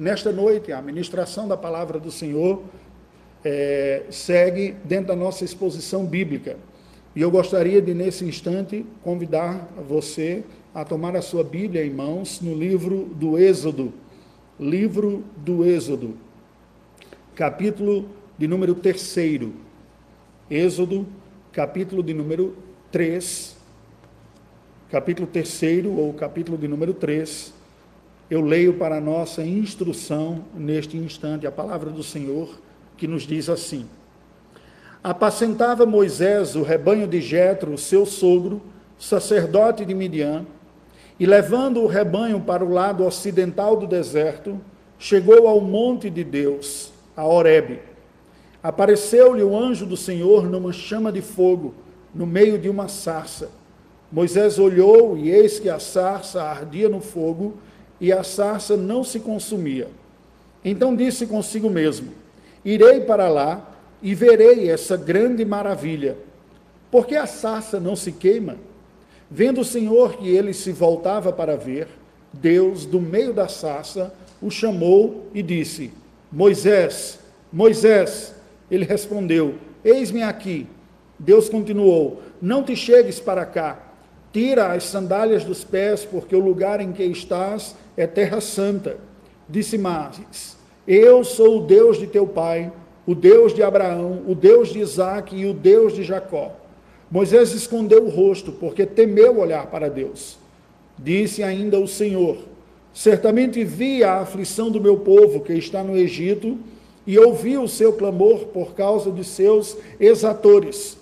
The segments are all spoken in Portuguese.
nesta noite, a ministração da palavra do Senhor é, segue dentro da nossa exposição bíblica. E eu gostaria de, nesse instante, convidar você a tomar a sua Bíblia em mãos no livro do Êxodo. Livro do Êxodo, capítulo de número terceiro. Êxodo, capítulo de número 3, capítulo terceiro ou capítulo de número 3. Eu leio para a nossa instrução neste instante a palavra do Senhor que nos diz assim: Apacentava Moisés o rebanho de Jetro, seu sogro, sacerdote de Midian, e levando o rebanho para o lado ocidental do deserto, chegou ao monte de Deus, a Horebe. Apareceu-lhe o anjo do Senhor numa chama de fogo, no meio de uma sarça. Moisés olhou e eis que a sarça ardia no fogo e a sarça não se consumia. Então disse consigo mesmo: Irei para lá e verei essa grande maravilha. Porque a sarça não se queima? Vendo o Senhor que ele se voltava para ver, Deus, do meio da sarça, o chamou e disse: Moisés, Moisés. Ele respondeu: Eis-me aqui. Deus continuou: Não te chegues para cá. Tira as sandálias dos pés, porque o lugar em que estás é terra santa. Disse mais: Eu sou o Deus de teu pai, o Deus de Abraão, o Deus de Isaac e o Deus de Jacó. Moisés escondeu o rosto, porque temeu olhar para Deus. Disse ainda o Senhor: Certamente vi a aflição do meu povo que está no Egito e ouvi o seu clamor por causa de seus exatores.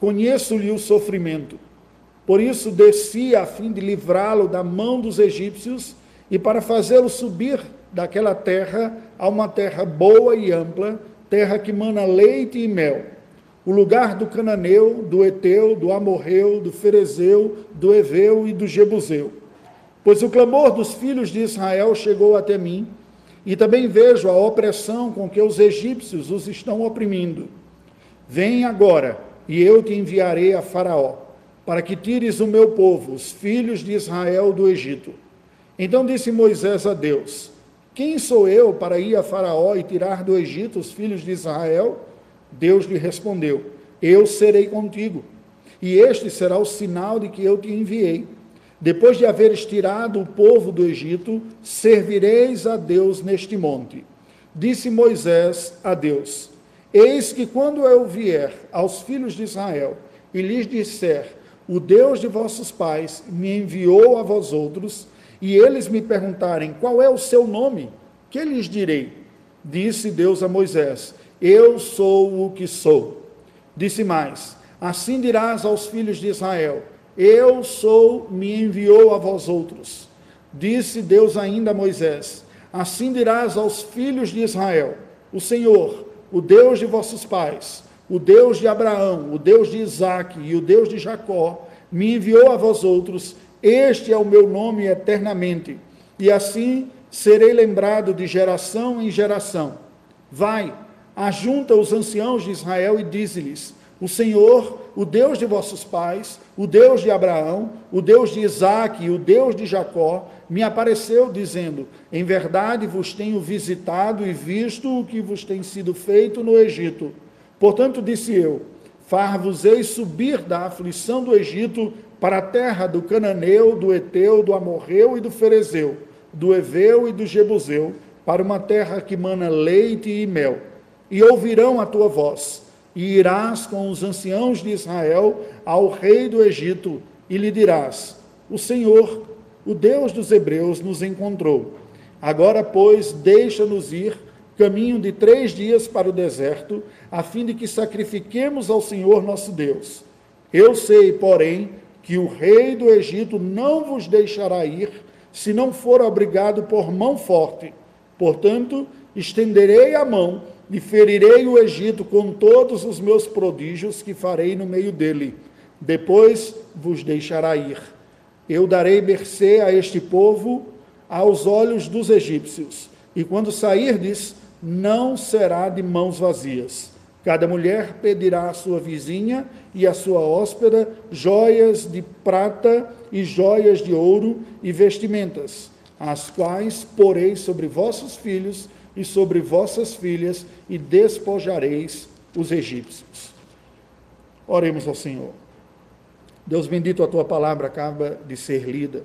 Conheço-lhe o sofrimento. Por isso desci a fim de livrá-lo da mão dos egípcios e para fazê-lo subir daquela terra a uma terra boa e ampla, terra que mana leite e mel, o lugar do cananeu, do eteu, do amorreu, do ferezeu, do eveu e do jebuseu. Pois o clamor dos filhos de Israel chegou até mim, e também vejo a opressão com que os egípcios os estão oprimindo. Vem agora, e eu te enviarei a Faraó, para que tires o meu povo, os filhos de Israel, do Egito. Então disse Moisés a Deus: Quem sou eu para ir a Faraó e tirar do Egito os filhos de Israel? Deus lhe respondeu: Eu serei contigo, e este será o sinal de que eu te enviei. Depois de haveres tirado o povo do Egito, servireis a Deus neste monte. Disse Moisés a Deus: Eis que quando eu vier aos filhos de Israel e lhes disser: O Deus de vossos pais me enviou a vós outros, e eles me perguntarem: Qual é o seu nome? Que lhes direi? Disse Deus a Moisés: Eu sou o que sou. Disse mais: Assim dirás aos filhos de Israel: eu sou, me enviou a vós outros. Disse Deus ainda a Moisés: Assim dirás aos filhos de Israel: O Senhor, o Deus de vossos pais, o Deus de Abraão, o Deus de Isaque e o Deus de Jacó, me enviou a vós outros. Este é o meu nome eternamente. E assim serei lembrado de geração em geração. Vai, ajunta os anciãos de Israel e dize-lhes: O Senhor, o Deus de vossos pais, o Deus de Abraão, o Deus de Isaac e o Deus de Jacó, me apareceu dizendo: Em verdade vos tenho visitado e visto o que vos tem sido feito no Egito. Portanto, disse eu: Far-vos-ei subir da aflição do Egito para a terra do Cananeu, do Eteu, do Amorreu e do Ferezeu, do Eveu e do Jebuseu, para uma terra que mana leite e mel. E ouvirão a tua voz e irás com os anciãos de Israel ao rei do Egito e lhe dirás: O Senhor, o Deus dos Hebreus, nos encontrou. Agora, pois, deixa-nos ir caminho de três dias para o deserto, a fim de que sacrifiquemos ao Senhor nosso Deus. Eu sei, porém, que o rei do Egito não vos deixará ir, se não for obrigado por mão forte. Portanto, estenderei a mão e ferirei o Egito com todos os meus prodígios que farei no meio dele. Depois vos deixará ir. Eu darei mercê a este povo aos olhos dos egípcios, e quando sairdes, não será de mãos vazias. Cada mulher pedirá à sua vizinha e à sua hóspeda joias de prata e joias de ouro e vestimentas. as quais porei sobre vossos filhos e sobre vossas filhas, e despojareis os egípcios. Oremos ao Senhor. Deus bendito, a tua palavra acaba de ser lida.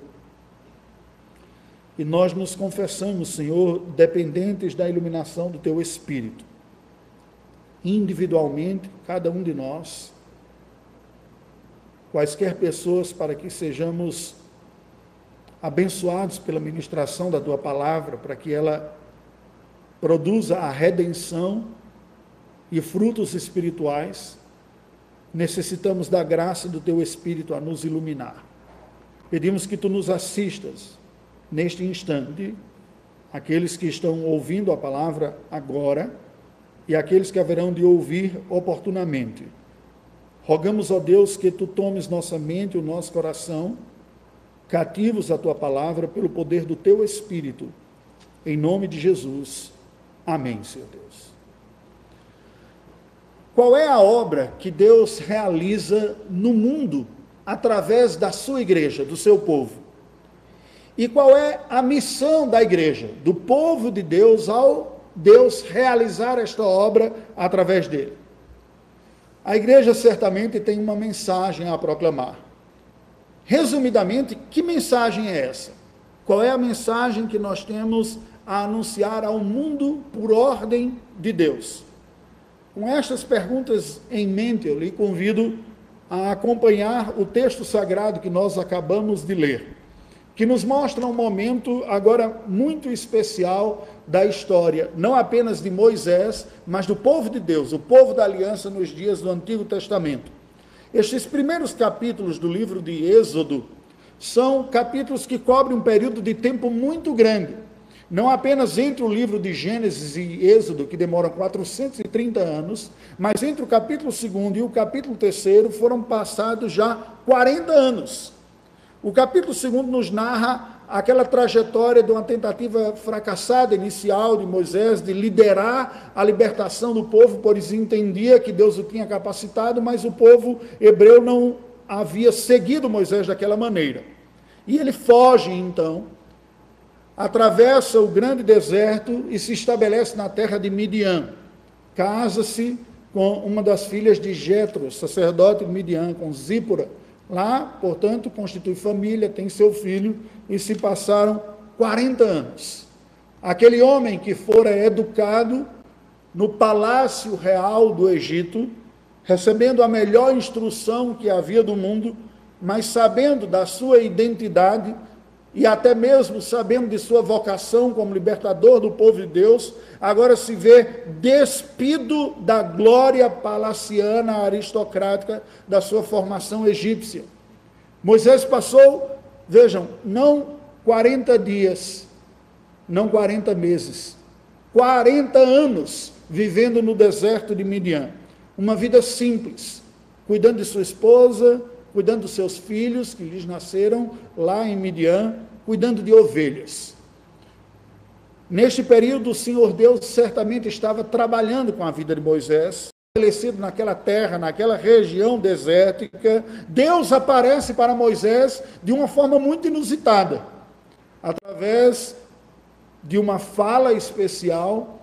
E nós nos confessamos, Senhor, dependentes da iluminação do teu Espírito. Individualmente, cada um de nós, quaisquer pessoas, para que sejamos abençoados pela ministração da tua palavra, para que ela produza a redenção e frutos espirituais necessitamos da graça do teu Espírito a nos iluminar. Pedimos que tu nos assistas neste instante, aqueles que estão ouvindo a palavra agora e aqueles que haverão de ouvir oportunamente. Rogamos, ó Deus, que tu tomes nossa mente e o nosso coração cativos à tua palavra pelo poder do teu Espírito. Em nome de Jesus. Amém, Senhor Deus. Qual é a obra que Deus realiza no mundo através da sua igreja, do seu povo? E qual é a missão da igreja, do povo de Deus, ao Deus realizar esta obra através dele? A igreja certamente tem uma mensagem a proclamar. Resumidamente, que mensagem é essa? Qual é a mensagem que nós temos a anunciar ao mundo por ordem de Deus? Com estas perguntas em mente, eu lhe convido a acompanhar o texto sagrado que nós acabamos de ler, que nos mostra um momento agora muito especial da história, não apenas de Moisés, mas do povo de Deus, o povo da aliança nos dias do Antigo Testamento. Estes primeiros capítulos do livro de Êxodo são capítulos que cobrem um período de tempo muito grande não apenas entre o livro de Gênesis e Êxodo, que demoram 430 anos, mas entre o capítulo 2 e o capítulo 3 foram passados já 40 anos. O capítulo 2 nos narra aquela trajetória de uma tentativa fracassada inicial de Moisés de liderar a libertação do povo, pois entendia que Deus o tinha capacitado, mas o povo hebreu não havia seguido Moisés daquela maneira. E ele foge então atravessa o grande deserto e se estabelece na terra de Midian. Casa-se com uma das filhas de Jetro, sacerdote de Midian, com Zípora. Lá, portanto, constitui família, tem seu filho e se passaram 40 anos. Aquele homem que fora educado no palácio real do Egito, recebendo a melhor instrução que havia do mundo, mas sabendo da sua identidade, e até mesmo sabendo de sua vocação como libertador do povo de Deus, agora se vê despido da glória palaciana aristocrática da sua formação egípcia. Moisés passou, vejam, não 40 dias, não 40 meses, 40 anos vivendo no deserto de Midian. Uma vida simples, cuidando de sua esposa, cuidando dos seus filhos que lhes nasceram lá em Midian, cuidando de ovelhas. Neste período, o Senhor Deus certamente estava trabalhando com a vida de Moisés, estabelecido naquela terra, naquela região desértica. Deus aparece para Moisés de uma forma muito inusitada, através de uma fala especial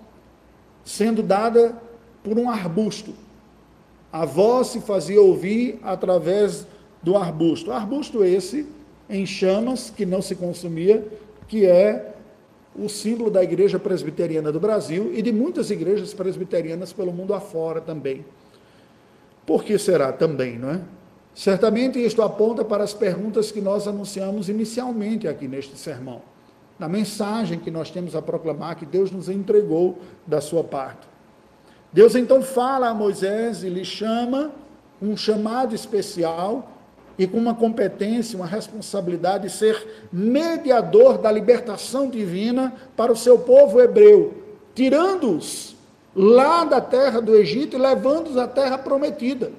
sendo dada por um arbusto. A voz se fazia ouvir através do arbusto. Arbusto esse em chamas que não se consumia, que é o símbolo da Igreja Presbiteriana do Brasil e de muitas igrejas presbiterianas pelo mundo afora também. Por que será também, não é? Certamente isto aponta para as perguntas que nós anunciamos inicialmente aqui neste sermão, na mensagem que nós temos a proclamar que Deus nos entregou da sua parte. Deus então fala a Moisés e lhe chama um chamado especial e com uma competência, uma responsabilidade de ser mediador da libertação divina para o seu povo hebreu, tirando-os lá da terra do Egito e levando-os à terra prometida.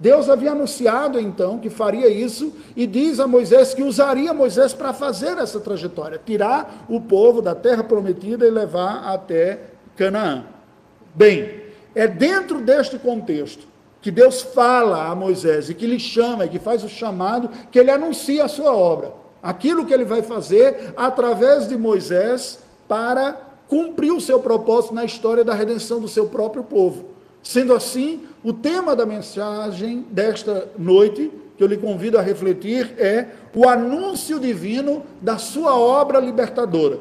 Deus havia anunciado então que faria isso e diz a Moisés que usaria Moisés para fazer essa trajetória, tirar o povo da terra prometida e levar até Canaã. Bem, é dentro deste contexto que Deus fala a Moisés e que lhe chama, e que faz o chamado, que ele anuncia a sua obra. aquilo que ele vai fazer através de Moisés para cumprir o seu propósito na história da redenção do seu próprio povo. Sendo assim, o tema da mensagem desta noite, que eu lhe convido a refletir, é o anúncio divino da sua obra libertadora.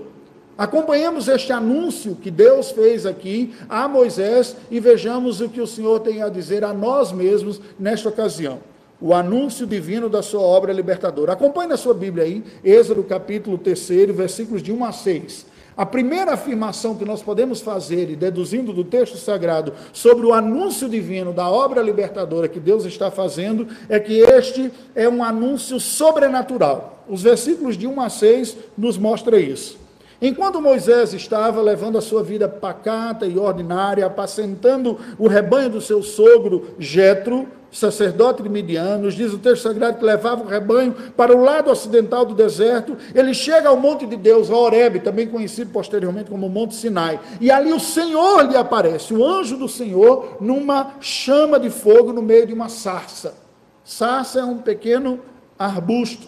Acompanhemos este anúncio que Deus fez aqui a Moisés e vejamos o que o Senhor tem a dizer a nós mesmos nesta ocasião. O anúncio divino da sua obra libertadora. Acompanhe na sua Bíblia aí, Êxodo capítulo 3, versículos de 1 a 6. A primeira afirmação que nós podemos fazer, e deduzindo do texto sagrado, sobre o anúncio divino da obra libertadora que Deus está fazendo, é que este é um anúncio sobrenatural. Os versículos de 1 a 6 nos mostram isso. Enquanto Moisés estava levando a sua vida pacata e ordinária, apacentando o rebanho do seu sogro Jetro, sacerdote de Midianos, diz o texto sagrado que levava o rebanho para o lado ocidental do deserto, ele chega ao monte de Deus, a Horebe, também conhecido posteriormente como Monte Sinai, e ali o Senhor lhe aparece, o anjo do Senhor, numa chama de fogo no meio de uma sarça. Sarça é um pequeno arbusto.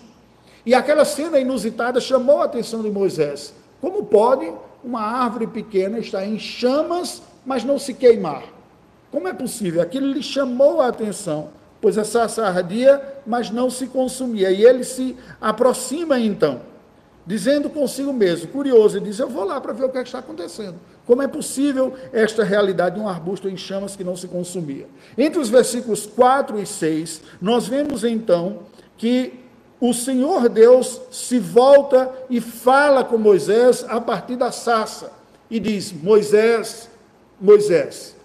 E aquela cena inusitada chamou a atenção de Moisés. Como pode uma árvore pequena estar em chamas, mas não se queimar? Como é possível? Aquilo lhe chamou a atenção, pois a sarça ardia, mas não se consumia. E ele se aproxima então, dizendo consigo mesmo, curioso, e diz: Eu vou lá para ver o que, é que está acontecendo. Como é possível esta realidade de um arbusto em chamas que não se consumia? Entre os versículos 4 e 6, nós vemos então que o Senhor Deus se volta e fala com Moisés a partir da sarça e diz: Moisés, Moisés.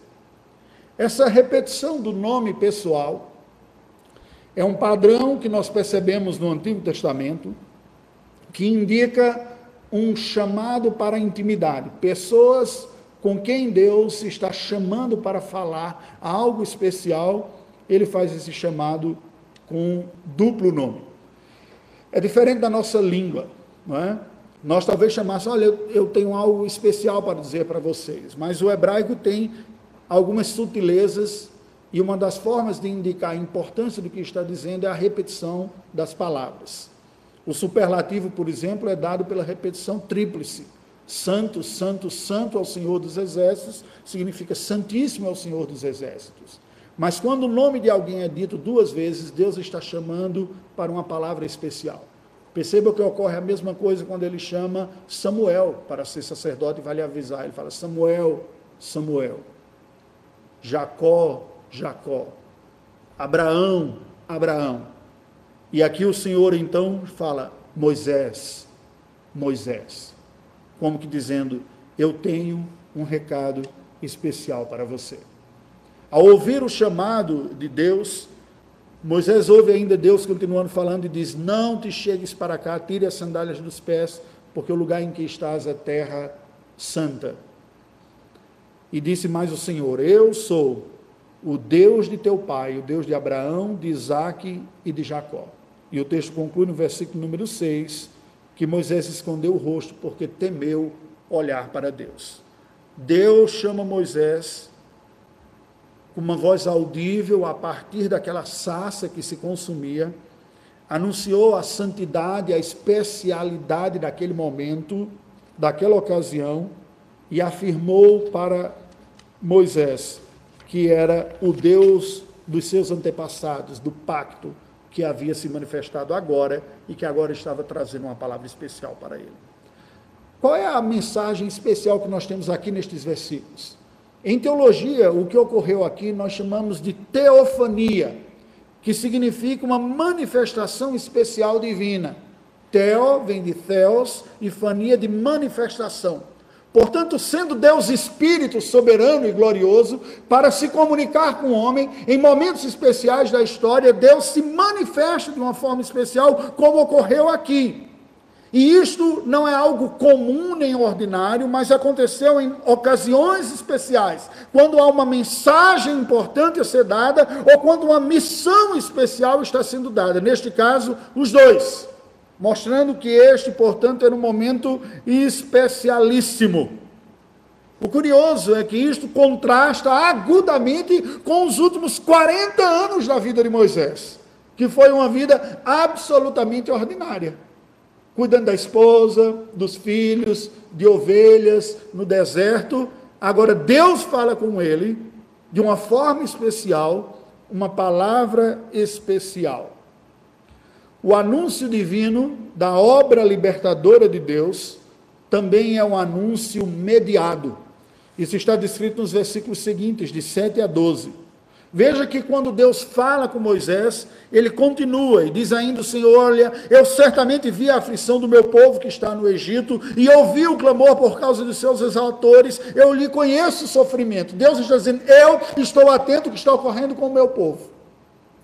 Essa repetição do nome pessoal é um padrão que nós percebemos no Antigo Testamento, que indica um chamado para a intimidade. Pessoas com quem Deus está chamando para falar algo especial, ele faz esse chamado com duplo nome. É diferente da nossa língua, não é? Nós talvez chamássemos, olha, eu tenho algo especial para dizer para vocês, mas o hebraico tem algumas sutilezas e uma das formas de indicar a importância do que está dizendo é a repetição das palavras. O superlativo, por exemplo, é dado pela repetição tríplice. Santo, santo, santo ao Senhor dos Exércitos, significa santíssimo ao Senhor dos Exércitos. Mas quando o nome de alguém é dito duas vezes, Deus está chamando para uma palavra especial. Perceba que ocorre a mesma coisa quando ele chama Samuel para ser sacerdote e vai lhe avisar. Ele fala: Samuel, Samuel. Jacó, Jacó. Abraão, Abraão. E aqui o Senhor então fala: Moisés, Moisés. Como que dizendo: Eu tenho um recado especial para você. Ao ouvir o chamado de Deus, Moisés ouve ainda Deus continuando falando e diz: Não te chegues para cá, tire as sandálias dos pés, porque o lugar em que estás é terra santa. E disse mais o Senhor: Eu sou o Deus de teu pai, o Deus de Abraão, de Isaque e de Jacó. E o texto conclui no versículo número 6, que Moisés escondeu o rosto porque temeu olhar para Deus. Deus chama Moisés com uma voz audível a partir daquela sassa que se consumia, anunciou a santidade, a especialidade daquele momento, daquela ocasião, e afirmou para Moisés que era o Deus dos seus antepassados, do pacto que havia se manifestado agora e que agora estava trazendo uma palavra especial para ele. Qual é a mensagem especial que nós temos aqui nestes versículos? Em teologia, o que ocorreu aqui nós chamamos de teofania, que significa uma manifestação especial divina. Teo vem de theos e fania de manifestação. Portanto, sendo Deus Espírito soberano e glorioso, para se comunicar com o homem, em momentos especiais da história, Deus se manifesta de uma forma especial, como ocorreu aqui. E isto não é algo comum nem ordinário, mas aconteceu em ocasiões especiais, quando há uma mensagem importante a ser dada ou quando uma missão especial está sendo dada. Neste caso, os dois, mostrando que este, portanto, era um momento especialíssimo. O curioso é que isto contrasta agudamente com os últimos 40 anos da vida de Moisés, que foi uma vida absolutamente ordinária. Cuidando da esposa, dos filhos, de ovelhas no deserto. Agora Deus fala com ele de uma forma especial, uma palavra especial. O anúncio divino da obra libertadora de Deus também é um anúncio mediado. Isso está descrito nos versículos seguintes, de 7 a 12. Veja que quando Deus fala com Moisés, ele continua e diz ainda Senhor: Olha, eu certamente vi a aflição do meu povo que está no Egito e ouvi o clamor por causa dos seus exaltores, eu lhe conheço o sofrimento. Deus está dizendo: Eu estou atento ao que está ocorrendo com o meu povo.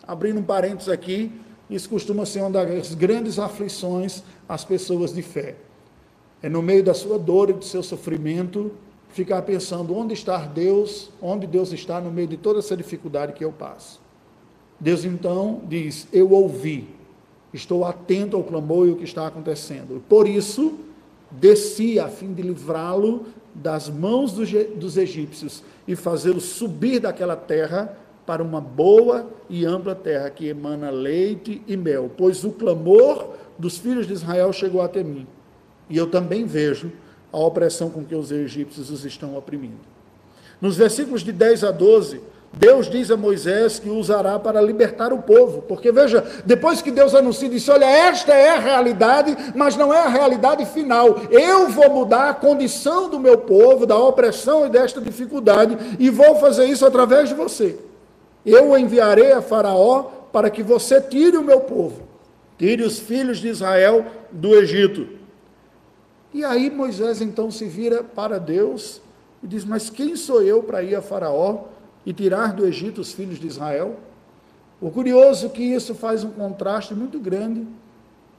Abrindo um parênteses aqui, isso costuma ser uma das grandes aflições às pessoas de fé. É no meio da sua dor e do seu sofrimento ficar pensando onde está Deus, onde Deus está no meio de toda essa dificuldade que eu passo. Deus então diz: Eu ouvi, estou atento ao clamor e o que está acontecendo. Por isso, desci a fim de livrá-lo das mãos dos, egípcios e fazê-lo subir daquela terra para uma boa e ampla terra que emana leite e mel, pois o clamor dos filhos de Israel chegou até mim. E eu também vejo a opressão com que os egípcios os estão oprimindo. Nos versículos de 10 a 12, Deus diz a Moisés que usará para libertar o povo, porque veja, depois que Deus anuncia, disse: Olha, esta é a realidade, mas não é a realidade final. Eu vou mudar a condição do meu povo, da opressão e desta dificuldade, e vou fazer isso através de você. Eu o enviarei a Faraó para que você tire o meu povo, tire os filhos de Israel do Egito. E aí Moisés então se vira para Deus e diz: Mas quem sou eu para ir a Faraó e tirar do Egito os filhos de Israel? O curioso é que isso faz um contraste muito grande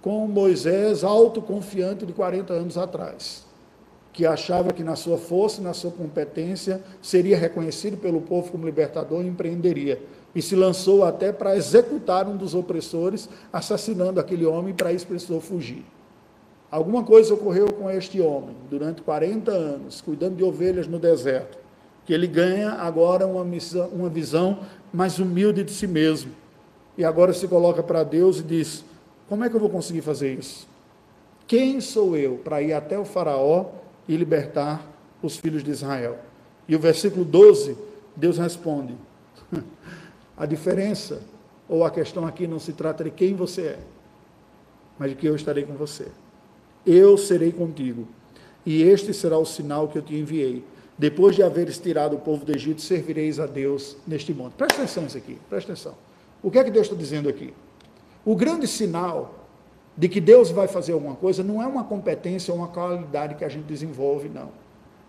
com Moisés autoconfiante de 40 anos atrás, que achava que na sua força, na sua competência, seria reconhecido pelo povo como libertador e empreenderia. E se lançou até para executar um dos opressores, assassinando aquele homem, para isso precisou fugir. Alguma coisa ocorreu com este homem durante 40 anos, cuidando de ovelhas no deserto, que ele ganha agora uma, missão, uma visão mais humilde de si mesmo. E agora se coloca para Deus e diz: Como é que eu vou conseguir fazer isso? Quem sou eu para ir até o Faraó e libertar os filhos de Israel? E o versículo 12, Deus responde: A diferença, ou a questão aqui não se trata de quem você é, mas de que eu estarei com você eu serei contigo. E este será o sinal que eu te enviei. Depois de haveres tirado o povo do Egito, servireis a Deus neste monte. Presta atenção isso aqui, presta atenção. O que é que Deus está dizendo aqui? O grande sinal de que Deus vai fazer alguma coisa não é uma competência ou uma qualidade que a gente desenvolve, não.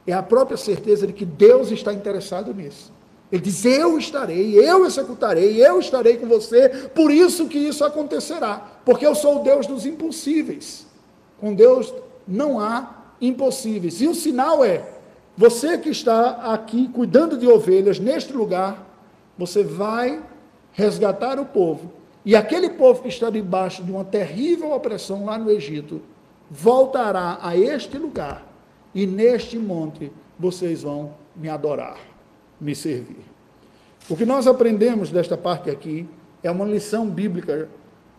É a própria certeza de que Deus está interessado nisso. Ele diz: Eu estarei, eu executarei, eu estarei com você, por isso que isso acontecerá, porque eu sou o Deus dos impossíveis. Com Deus não há impossíveis. E o sinal é: você que está aqui cuidando de ovelhas neste lugar, você vai resgatar o povo. E aquele povo que está debaixo de uma terrível opressão lá no Egito, voltará a este lugar. E neste monte vocês vão me adorar, me servir. O que nós aprendemos desta parte aqui é uma lição bíblica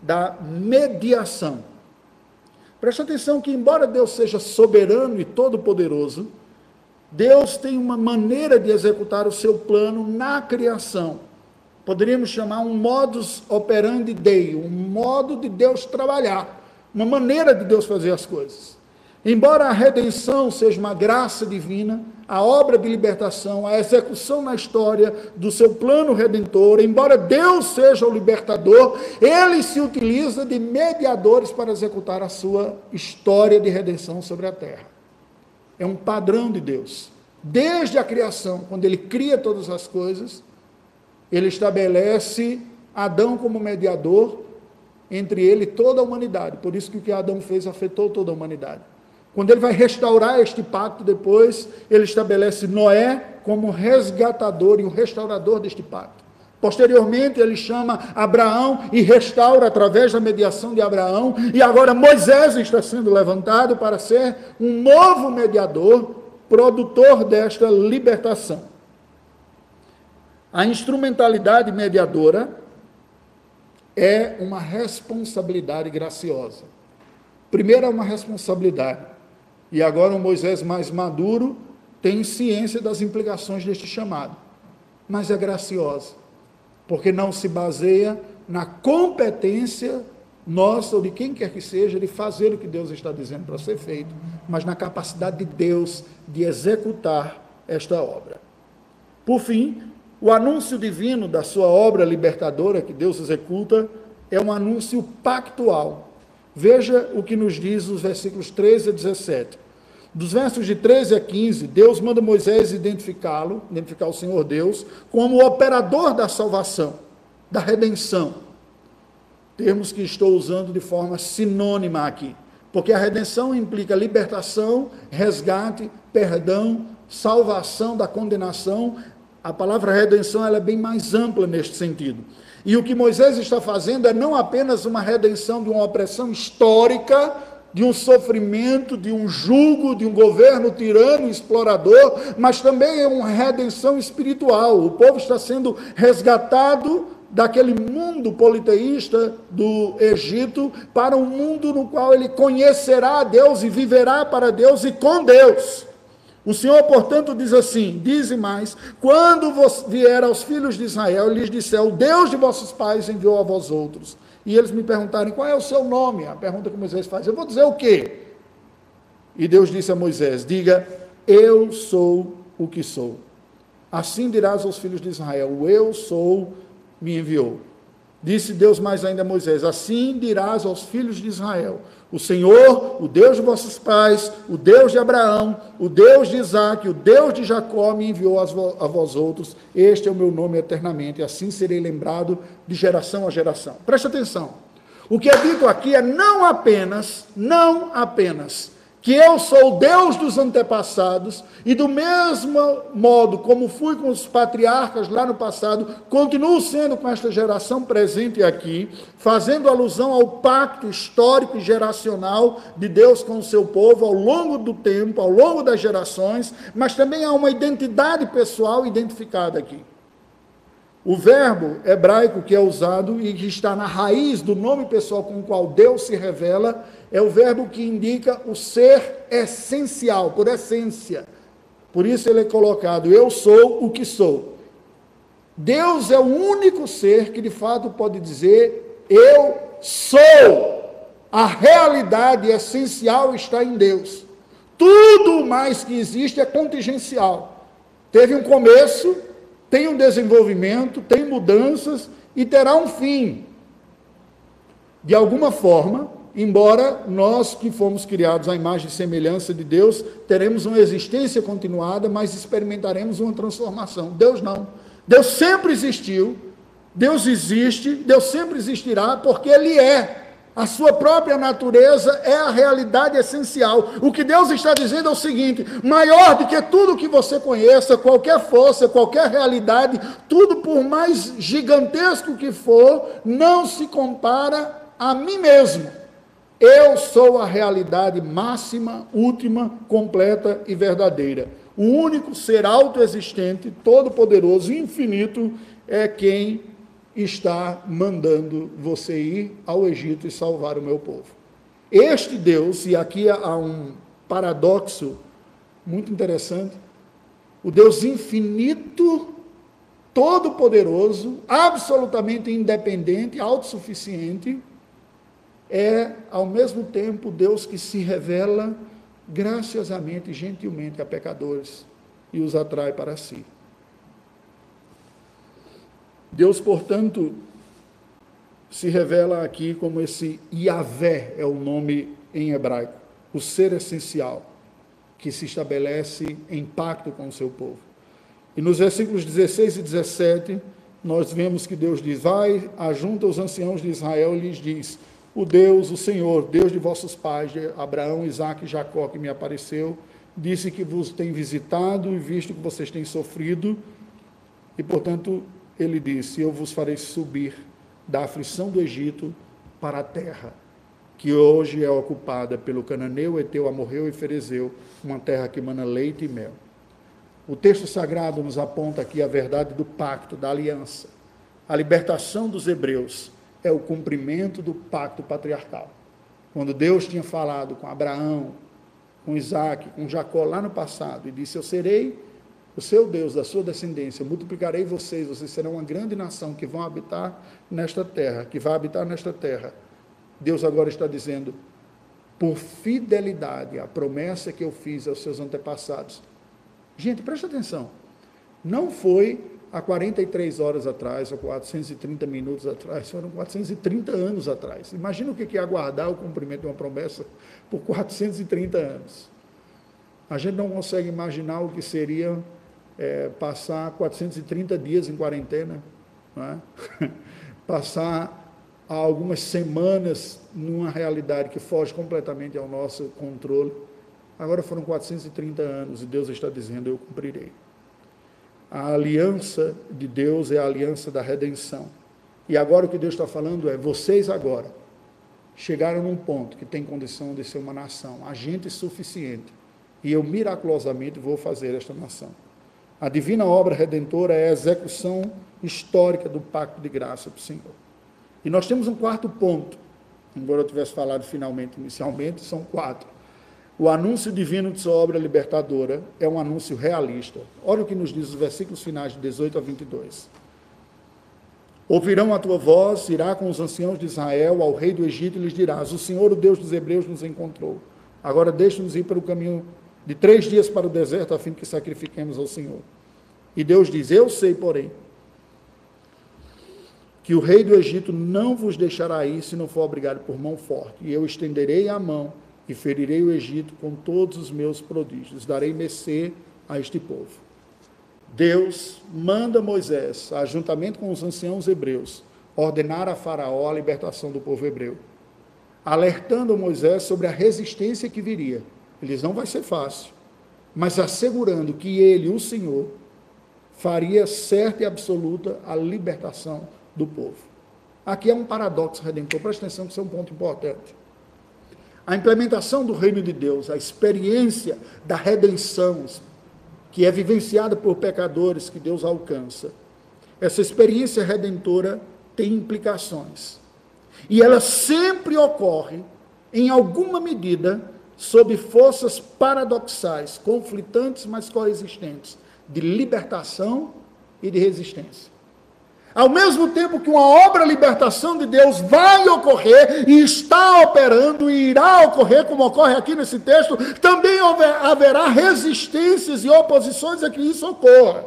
da mediação Preste atenção que, embora Deus seja soberano e todo-poderoso, Deus tem uma maneira de executar o seu plano na criação. Poderíamos chamar um modus operandi Dei, um modo de Deus trabalhar, uma maneira de Deus fazer as coisas. Embora a redenção seja uma graça divina, a obra de libertação, a execução na história do seu plano redentor, embora Deus seja o libertador, ele se utiliza de mediadores para executar a sua história de redenção sobre a terra. É um padrão de Deus. Desde a criação, quando ele cria todas as coisas, ele estabelece Adão como mediador entre ele e toda a humanidade. Por isso que o que Adão fez afetou toda a humanidade. Quando ele vai restaurar este pacto depois, ele estabelece Noé como resgatador e o restaurador deste pacto. Posteriormente, ele chama Abraão e restaura através da mediação de Abraão. E agora Moisés está sendo levantado para ser um novo mediador, produtor desta libertação. A instrumentalidade mediadora é uma responsabilidade graciosa. Primeiro é uma responsabilidade. E agora o Moisés mais maduro tem ciência das implicações deste chamado. Mas é graciosa, porque não se baseia na competência nossa ou de quem quer que seja de fazer o que Deus está dizendo para ser feito, mas na capacidade de Deus de executar esta obra. Por fim, o anúncio divino da sua obra libertadora que Deus executa é um anúncio pactual. Veja o que nos diz os versículos 13 a 17. Dos versos de 13 a 15, Deus manda Moisés identificá-lo, identificar o Senhor Deus, como o operador da salvação, da redenção. Termos que estou usando de forma sinônima aqui, porque a redenção implica libertação, resgate, perdão, salvação da condenação. A palavra redenção é bem mais ampla neste sentido. E o que Moisés está fazendo é não apenas uma redenção de uma opressão histórica, de um sofrimento, de um jugo, de um governo tirano, explorador, mas também é uma redenção espiritual. O povo está sendo resgatado daquele mundo politeísta do Egito para um mundo no qual ele conhecerá a Deus e viverá para Deus e com Deus. O Senhor, portanto, diz assim: Dize mais: quando vier aos filhos de Israel, lhes disser: O Deus de vossos pais enviou a vós outros e eles me perguntarem qual é o seu nome, a pergunta que Moisés faz, eu vou dizer o quê? E Deus disse a Moisés: Diga, eu sou o que sou. Assim dirás aos filhos de Israel: eu sou me enviou. Disse Deus mais ainda a Moisés: Assim dirás aos filhos de Israel: O Senhor, o Deus de vossos pais, o Deus de Abraão, o Deus de Isaac, o Deus de Jacó me enviou a vós outros. Este é o meu nome eternamente, e assim serei lembrado de geração a geração. Preste atenção. O que é dito aqui é não apenas, não apenas que eu sou Deus dos antepassados, e do mesmo modo como fui com os patriarcas lá no passado, continuo sendo com esta geração presente aqui, fazendo alusão ao pacto histórico e geracional de Deus com o seu povo ao longo do tempo, ao longo das gerações, mas também há uma identidade pessoal identificada aqui. O verbo hebraico que é usado e que está na raiz do nome pessoal com o qual Deus se revela é o verbo que indica o ser essencial, por essência. Por isso ele é colocado: Eu sou o que sou. Deus é o único ser que de fato pode dizer: Eu sou. A realidade essencial está em Deus. Tudo mais que existe é contingencial. Teve um começo, tem um desenvolvimento, tem mudanças e terá um fim. De alguma forma, embora nós que fomos criados à imagem e semelhança de Deus, teremos uma existência continuada, mas experimentaremos uma transformação. Deus não. Deus sempre existiu, Deus existe, Deus sempre existirá, porque Ele é. A sua própria natureza é a realidade essencial. O que Deus está dizendo é o seguinte: maior do que tudo que você conheça, qualquer força, qualquer realidade, tudo por mais gigantesco que for, não se compara a mim mesmo. Eu sou a realidade máxima, última, completa e verdadeira. O único ser autoexistente, todo-poderoso, infinito, é quem está mandando você ir ao Egito e salvar o meu povo. Este Deus, e aqui há um paradoxo muito interessante, o Deus infinito, todo-poderoso, absolutamente independente, autossuficiente, é, ao mesmo tempo, Deus que se revela graciosamente gentilmente a pecadores e os atrai para si. Deus, portanto, se revela aqui como esse Yahvé é o nome em hebraico, o ser essencial que se estabelece em pacto com o seu povo. E nos versículos 16 e 17, nós vemos que Deus diz: Vai, ajunta os anciãos de Israel e lhes diz: o Deus, o Senhor, Deus de vossos pais, de Abraão, Isaac e Jacó, que me apareceu, disse que vos tem visitado e visto que vocês têm sofrido, e portanto ele disse: Eu vos farei subir da aflição do Egito para a terra, que hoje é ocupada pelo cananeu, Eteu, Amorreu e Ferezeu, uma terra que mana leite e mel. O texto sagrado nos aponta aqui a verdade do pacto, da aliança, a libertação dos hebreus é o cumprimento do pacto patriarcal. Quando Deus tinha falado com Abraão, com Isaac, com Jacó lá no passado, e disse: Eu serei o seu Deus, da sua descendência, multiplicarei vocês, vocês serão uma grande nação que vão habitar nesta terra, que vai habitar nesta terra. Deus agora está dizendo: por fidelidade à promessa que eu fiz aos seus antepassados. Gente, presta atenção. Não foi há 43 horas atrás, ou 430 minutos atrás, foram 430 anos atrás. Imagina o que é aguardar o cumprimento de uma promessa por 430 anos. A gente não consegue imaginar o que seria é, passar 430 dias em quarentena, é? passar algumas semanas numa realidade que foge completamente ao nosso controle. Agora foram 430 anos e Deus está dizendo: Eu cumprirei. A aliança de Deus é a aliança da redenção. E agora o que Deus está falando é: vocês agora chegaram num ponto que tem condição de ser uma nação, agente suficiente, e eu miraculosamente vou fazer esta nação. A divina obra redentora é a execução histórica do pacto de graça para o Senhor. E nós temos um quarto ponto, embora eu tivesse falado finalmente, inicialmente, são quatro. O anúncio divino de sua obra libertadora é um anúncio realista. Olha o que nos diz os versículos finais de 18 a 22. Ouvirão a tua voz, irá com os anciãos de Israel ao rei do Egito e lhes dirás: O Senhor, o Deus dos Hebreus, nos encontrou. Agora deixa-nos ir pelo caminho de três dias para o deserto, a fim de que sacrifiquemos ao Senhor. E Deus diz: Eu sei, porém, que o rei do Egito não vos deixará ir se não for obrigado por mão forte. E eu estenderei a mão e ferirei o Egito com todos os meus prodígios. Darei mercê a este povo. Deus manda Moisés, juntamente com os anciãos hebreus, ordenar a Faraó a libertação do povo hebreu, alertando Moisés sobre a resistência que viria. Eles não vai ser fácil, mas assegurando que ele, o Senhor, faria certa e absoluta a libertação do povo. Aqui é um paradoxo redentor, presta atenção que isso é um ponto importante. A implementação do reino de Deus, a experiência da redenção, que é vivenciada por pecadores que Deus alcança, essa experiência redentora tem implicações. E ela sempre ocorre, em alguma medida, sob forças paradoxais, conflitantes, mas coexistentes, de libertação e de resistência. Ao mesmo tempo que uma obra libertação de Deus vai ocorrer e está operando e irá ocorrer, como ocorre aqui nesse texto, também haverá resistências e oposições a que isso ocorra.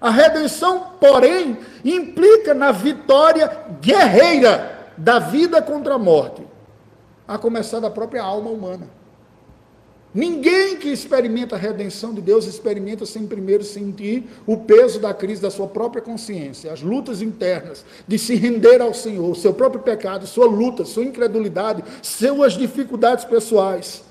A redenção, porém, implica na vitória guerreira da vida contra a morte, a começar da própria alma humana. Ninguém que experimenta a redenção de Deus experimenta sem primeiro sentir o peso da crise da sua própria consciência, as lutas internas de se render ao Senhor, seu próprio pecado, sua luta, sua incredulidade, suas dificuldades pessoais.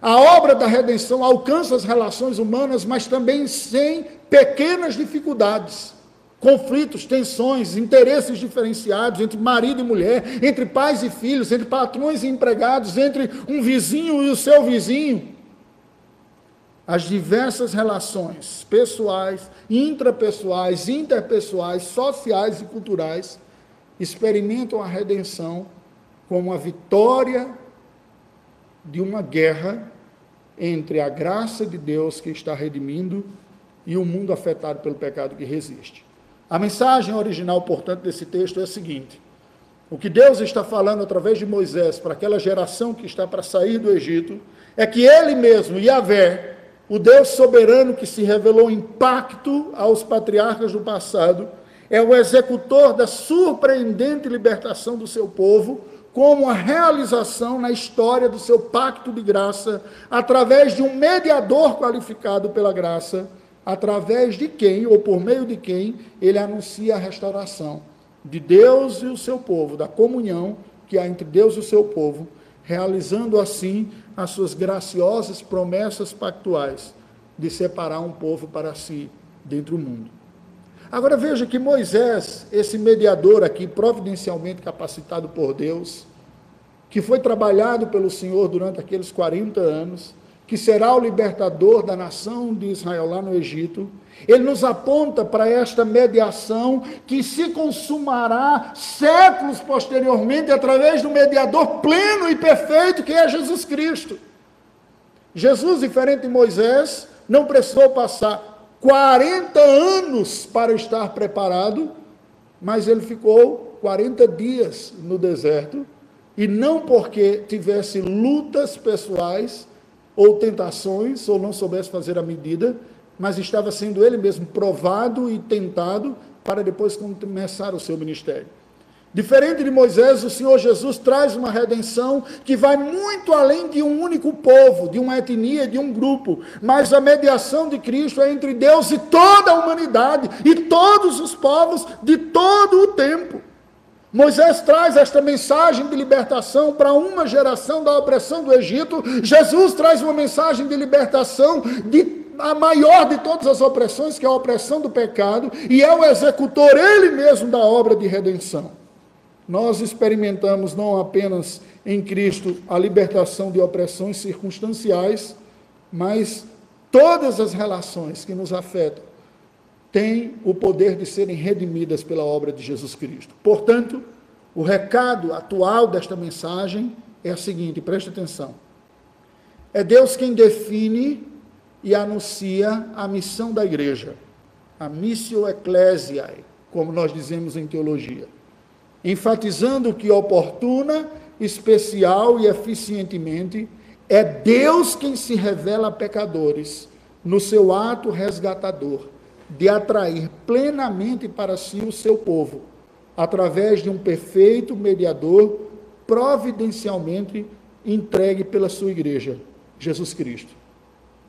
A obra da redenção alcança as relações humanas, mas também sem pequenas dificuldades conflitos, tensões, interesses diferenciados entre marido e mulher, entre pais e filhos, entre patrões e empregados, entre um vizinho e o seu vizinho. As diversas relações pessoais, intrapessoais, interpessoais, sociais e culturais experimentam a redenção como a vitória de uma guerra entre a graça de Deus que está redimindo e o mundo afetado pelo pecado que resiste. A mensagem original, portanto, desse texto é a seguinte: o que Deus está falando através de Moisés para aquela geração que está para sair do Egito é que Ele mesmo, Yahvé, o Deus soberano que se revelou em pacto aos patriarcas do passado, é o executor da surpreendente libertação do seu povo, como a realização na história do seu pacto de graça, através de um mediador qualificado pela graça através de quem ou por meio de quem ele anuncia a restauração de Deus e o seu povo, da comunhão que há entre Deus e o seu povo, realizando assim as suas graciosas promessas pactuais de separar um povo para si dentro do mundo. Agora veja que Moisés, esse mediador aqui, providencialmente capacitado por Deus, que foi trabalhado pelo Senhor durante aqueles 40 anos, que será o libertador da nação de Israel lá no Egito, ele nos aponta para esta mediação que se consumará séculos posteriormente através do mediador pleno e perfeito que é Jesus Cristo. Jesus, diferente de Moisés, não precisou passar 40 anos para estar preparado, mas ele ficou 40 dias no deserto, e não porque tivesse lutas pessoais ou tentações, ou não soubesse fazer a medida, mas estava sendo ele mesmo provado e tentado para depois começar o seu ministério. Diferente de Moisés, o Senhor Jesus traz uma redenção que vai muito além de um único povo, de uma etnia, de um grupo. Mas a mediação de Cristo é entre Deus e toda a humanidade e todos os povos de todo o tempo. Moisés traz esta mensagem de libertação para uma geração da opressão do Egito. Jesus traz uma mensagem de libertação de a maior de todas as opressões, que é a opressão do pecado, e é o executor ele mesmo da obra de redenção. Nós experimentamos não apenas em Cristo a libertação de opressões circunstanciais, mas todas as relações que nos afetam têm o poder de serem redimidas pela obra de Jesus Cristo. Portanto, o recado atual desta mensagem é o seguinte: preste atenção. É Deus quem define e anuncia a missão da igreja, a missio ecclesiae, como nós dizemos em teologia, enfatizando que oportuna, especial e eficientemente é Deus quem se revela a pecadores no seu ato resgatador de atrair plenamente para si o seu povo, através de um perfeito mediador providencialmente entregue pela sua igreja, Jesus Cristo.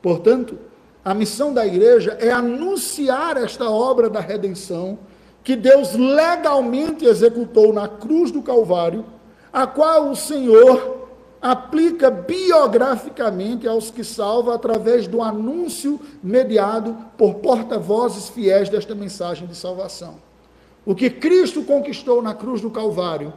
Portanto, a missão da igreja é anunciar esta obra da redenção que Deus legalmente executou na cruz do Calvário, a qual o Senhor aplica biograficamente aos que salva através do anúncio mediado por porta-vozes fiéis desta mensagem de salvação. O que Cristo conquistou na cruz do Calvário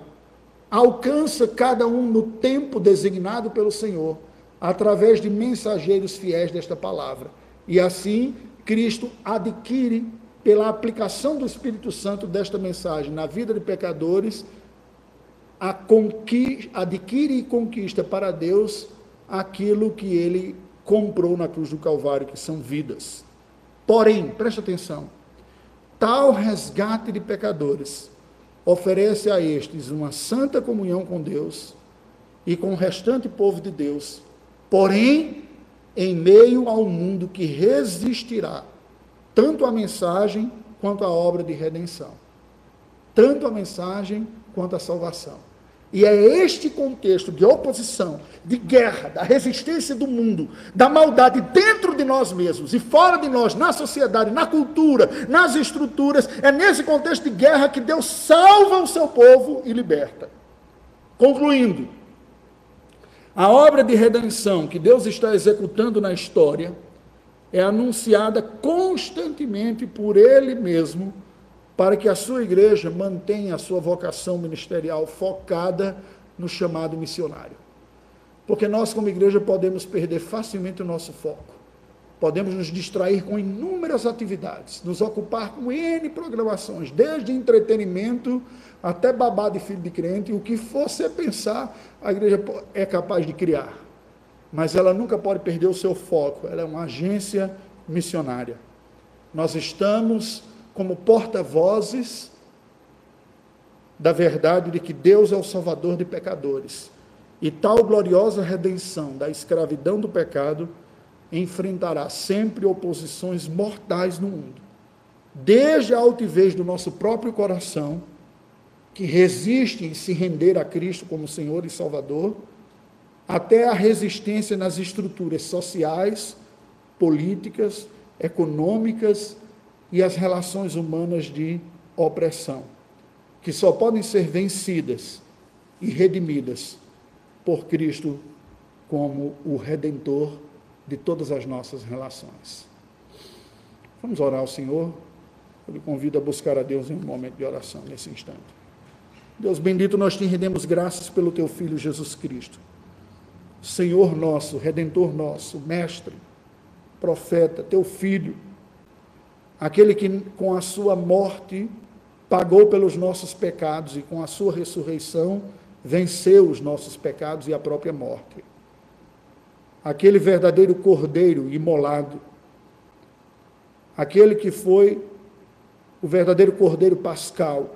alcança cada um no tempo designado pelo Senhor através de mensageiros fiéis desta palavra. E assim, Cristo adquire, pela aplicação do Espírito Santo desta mensagem na vida de pecadores, a adquire e conquista para Deus aquilo que ele comprou na cruz do Calvário, que são vidas. Porém, preste atenção, tal resgate de pecadores oferece a estes uma santa comunhão com Deus e com o restante povo de Deus porém, em meio ao mundo que resistirá tanto à mensagem quanto à obra de redenção. Tanto a mensagem quanto a salvação. E é este contexto de oposição, de guerra, da resistência do mundo, da maldade dentro de nós mesmos e fora de nós, na sociedade, na cultura, nas estruturas, é nesse contexto de guerra que Deus salva o seu povo e liberta. Concluindo, a obra de redenção que Deus está executando na história é anunciada constantemente por Ele mesmo, para que a sua igreja mantenha a sua vocação ministerial focada no chamado missionário. Porque nós, como igreja, podemos perder facilmente o nosso foco. Podemos nos distrair com inúmeras atividades, nos ocupar com N programações, desde entretenimento até babá de filho de crente, o que você pensar, a igreja é capaz de criar. Mas ela nunca pode perder o seu foco, ela é uma agência missionária. Nós estamos como porta-vozes da verdade de que Deus é o salvador de pecadores. E tal gloriosa redenção da escravidão do pecado enfrentará sempre oposições mortais no mundo. Desde a altivez do nosso próprio coração, que resiste em se render a Cristo como Senhor e Salvador, até a resistência nas estruturas sociais, políticas, econômicas e as relações humanas de opressão, que só podem ser vencidas e redimidas por Cristo como o redentor de todas as nossas relações. Vamos orar ao Senhor. Eu lhe convido a buscar a Deus em um momento de oração nesse instante. Deus bendito, nós te rendemos graças pelo teu Filho Jesus Cristo, Senhor nosso, Redentor nosso, Mestre, Profeta, Teu Filho, aquele que com a Sua morte pagou pelos nossos pecados e com a Sua ressurreição venceu os nossos pecados e a própria morte. Aquele verdadeiro Cordeiro imolado, aquele que foi o verdadeiro Cordeiro Pascal,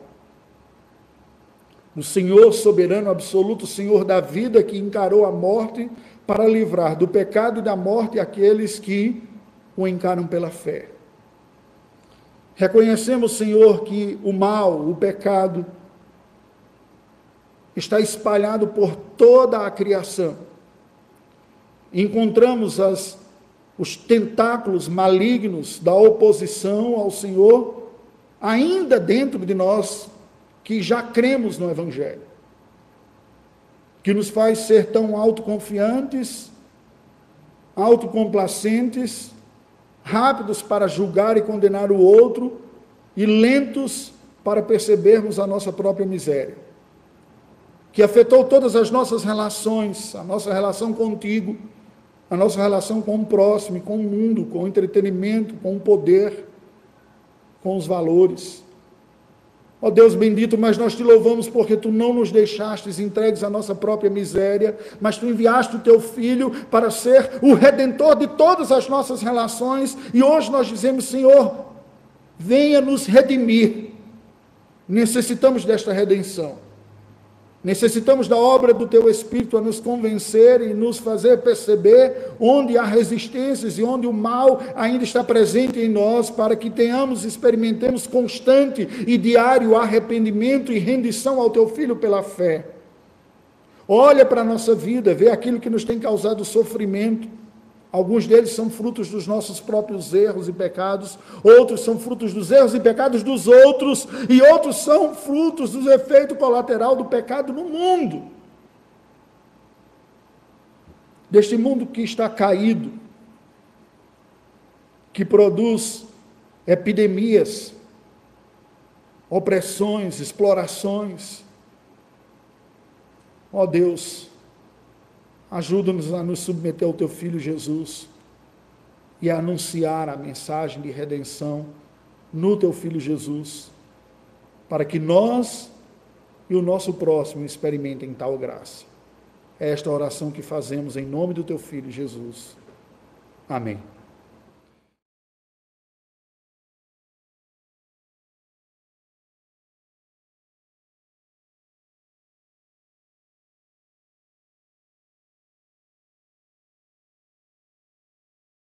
o Senhor soberano absoluto, Senhor da vida, que encarou a morte para livrar do pecado e da morte aqueles que o encaram pela fé. Reconhecemos, Senhor, que o mal, o pecado, está espalhado por toda a criação. Encontramos as, os tentáculos malignos da oposição ao Senhor ainda dentro de nós que já cremos no Evangelho, que nos faz ser tão autoconfiantes, autocomplacentes, rápidos para julgar e condenar o outro e lentos para percebermos a nossa própria miséria, que afetou todas as nossas relações, a nossa relação contigo, a nossa relação com o próximo, com o mundo, com o entretenimento, com o poder, com os valores. Ó oh Deus bendito, mas nós te louvamos porque tu não nos deixastes entregues à nossa própria miséria, mas tu enviaste o teu filho para ser o redentor de todas as nossas relações, e hoje nós dizemos, Senhor, venha nos redimir. Necessitamos desta redenção. Necessitamos da obra do Teu Espírito a nos convencer e nos fazer perceber onde há resistências e onde o mal ainda está presente em nós, para que tenhamos, experimentemos constante e diário arrependimento e rendição ao Teu Filho pela fé. Olha para a nossa vida, vê aquilo que nos tem causado sofrimento Alguns deles são frutos dos nossos próprios erros e pecados, outros são frutos dos erros e pecados dos outros, e outros são frutos do efeito colateral do pecado no mundo. Deste mundo que está caído, que produz epidemias, opressões, explorações. Ó oh Deus, Ajuda-nos a nos submeter ao teu filho Jesus e a anunciar a mensagem de redenção no teu filho Jesus, para que nós e o nosso próximo experimentem tal graça. É esta oração que fazemos em nome do teu filho Jesus. Amém.